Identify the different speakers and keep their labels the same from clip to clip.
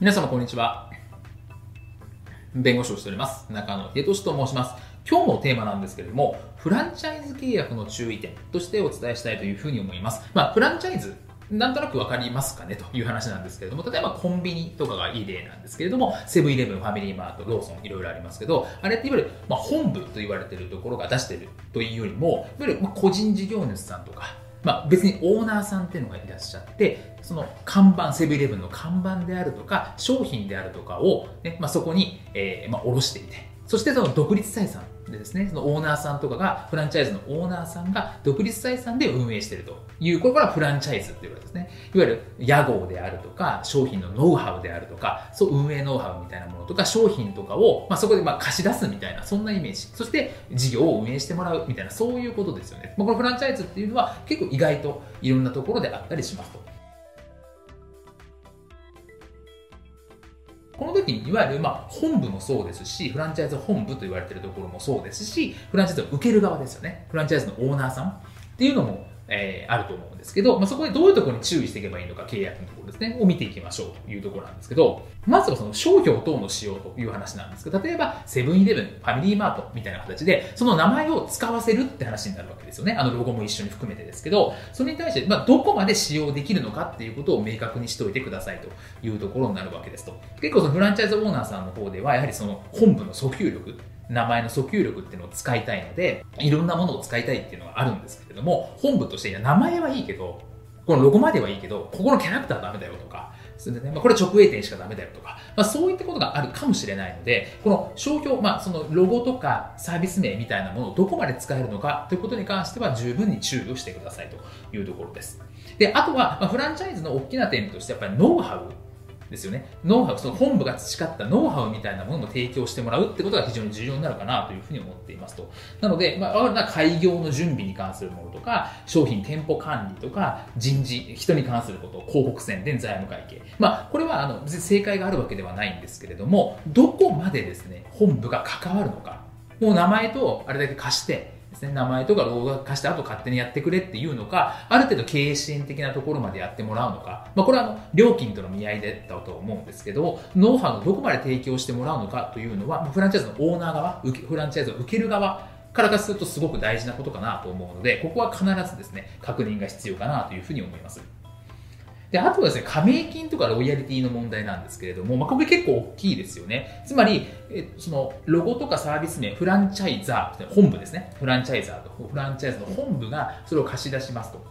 Speaker 1: 皆様こんにちは。弁護士をしております。中野秀俊と申します。今日のテーマなんですけれども、フランチャイズ契約の注意点としてお伝えしたいというふうに思います。まあ、フランチャイズなんとなくわかりますかねという話なんですけれども、例えばコンビニとかがいい例なんですけれども、セブンイレブン、ファミリーマート、ローソン、いろいろありますけど、あれっていわゆる、まあ、本部と言われているところが出しているというよりも、いわゆるま個人事業主さんとか、まあ、別にオーナーさんっていうのがいらっしゃってその看板セブンイレブンの看板であるとか商品であるとかを、ねまあ、そこに、えーまあ、卸していてそしてその独立採算でですね、そのオーナーさんとかが、フランチャイズのオーナーさんが独立採算で運営しているという、これからフランチャイズっていうわけですね。いわゆる屋号であるとか、商品のノウハウであるとか、そう運営ノウハウみたいなものとか、商品とかを、まあ、そこでまあ貸し出すみたいな、そんなイメージ。そして事業を運営してもらうみたいな、そういうことですよね。まあ、このフランチャイズっていうのは結構意外といろんなところであったりしますと。この時にいわゆるまあ本部もそうですし、フランチャイズ本部と言われているところもそうですし、フランチャイズを受ける側ですよね。フランチャイズのオーナーさんっていうのもえー、あると思うんですけど、まあ、そこでどういうところに注意していけばいいのか、契約のところですね、を見ていきましょうというところなんですけど、まずはその商標等の使用という話なんですけど、例えばセブンイレブン、ファミリーマートみたいな形で、その名前を使わせるって話になるわけですよね。あのロゴも一緒に含めてですけど、それに対して、まあ、どこまで使用できるのかっていうことを明確にしておいてくださいというところになるわけですと。結構そのフランチャイズオーナーさんの方では、やはりその本部の訴求力、名前の訴求力っていうのを使いたいので、いろんなものを使いたいっていうのがあるんですけれども、本部として、いや、名前はいいけど、このロゴまではいいけど、ここのキャラクターダメだよとか、それでね、まあ、これ直営店しかダメだよとか、まあ、そういったことがあるかもしれないので、この商標、まあ、そのロゴとかサービス名みたいなものをどこまで使えるのかということに関しては十分に注意をしてくださいというところです。で、あとは、まあ、フランチャイズの大きな点として、やっぱりノウハウですよね。ノウハウ、その本部が培ったノウハウみたいなものも提供してもらうってことが非常に重要になるかなというふうに思っていますと。なので、まあ、開業の準備に関するものとか、商品店舗管理とか、人事、人に関すること、広告宣伝、財務会計。まあ、これはあの正解があるわけではないんですけれども、どこまでですね、本部が関わるのか。もう名前とあれだけ貸して、ですね、名前とかロゴが貸してあと勝手にやってくれっていうのか、ある程度経営支援的なところまでやってもらうのか、まあ、これはあの料金との見合いだったと思うんですけど、ノウハウのどこまで提供してもらうのかというのは、フランチャイズのオーナー側、フランチャイズを受ける側からかするとすごく大事なことかなと思うので、ここは必ずですね、確認が必要かなというふうに思います。で、あとはですね、加盟金とかロイヤリティの問題なんですけれども、まあ、これ結構大きいですよね。つまり、えその、ロゴとかサービス名、フランチャイザー、本部ですね。フランチャイザーと、フランチャイズの本部がそれを貸し出しますと。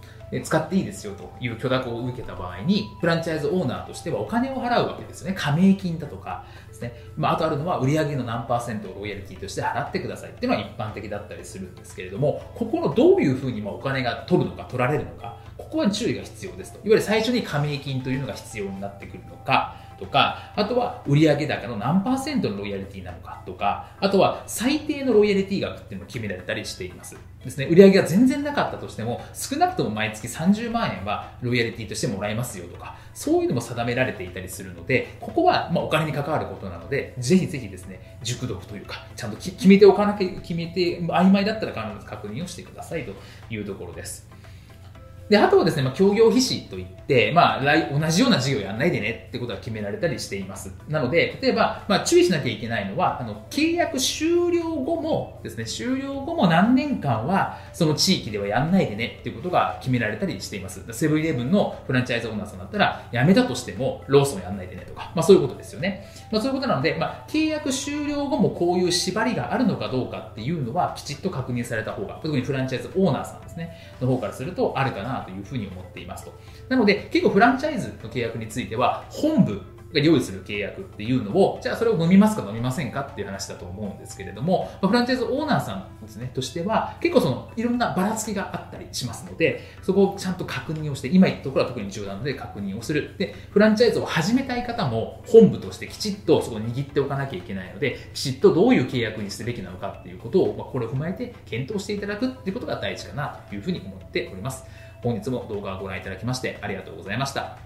Speaker 1: 使っていいですよという許諾を受けた場合に、フランチャイズオーナーとしてはお金を払うわけですよね。加盟金だとかですね。まあ、あとあるのは売上の何パーセントをロイヤリティとして払ってくださいっていうのは一般的だったりするんですけれども、ここのどういうふうにお金が取るのか取られるのか、ここは注意が必要ですと。いわゆる最初に加盟金というのが必要になってくるのか、とか、あとは売上高の何パーセントのロイヤリティなのかとか、あとは最低のロイヤリティ額っていうのを決められたりしています。ですね、売上が全然なかったとしても、少なくとも毎月30万円はロイヤリティとしてもらえますよとか、そういうのも定められていたりするので、ここはまお金に関わることなので、ぜひぜひですね、熟読というか、ちゃんと決めておかなきゃ、決めて、曖昧だったら必ず確認をしてくださいというところです。で、あとはですね、まあ、協業必至といって、まあ、来、同じような事業やんないでねってことが決められたりしています。なので、例えば、まあ、注意しなきゃいけないのは、あの、契約終了後もですね、終了後も何年間は、その地域ではやんないでねっていうことが決められたりしています。セブンイレブンのフランチャイズオーナーさんだったら、辞めたとしても、ローソンやんないでねとか、まあ、そういうことですよね。まあ、そういうことなので、まあ、契約終了後もこういう縛りがあるのかどうかっていうのは、きちっと確認された方が、特にフランチャイズオーナーさんですね、の方からすると、あるかなというふうに思っていますと。なので、結構フランチャイズの契約については、本部が用意する契約っていうのを、じゃあそれを飲みますか飲みませんかっていう話だと思うんですけれども、フランチャイズオーナーさんですね、としては、結構その、いろんなばらつきがあったりしますので、そこをちゃんと確認をして、今言ったところは特に重要なので確認をする。で、フランチャイズを始めたい方も、本部としてきちっとそこを握っておかなきゃいけないので、きちっとどういう契約にすべきなのかっていうことを、まあ、これを踏まえて検討していただくっていうことが大事かなというふうに思っております。本日も動画をご覧いただきましてありがとうございました。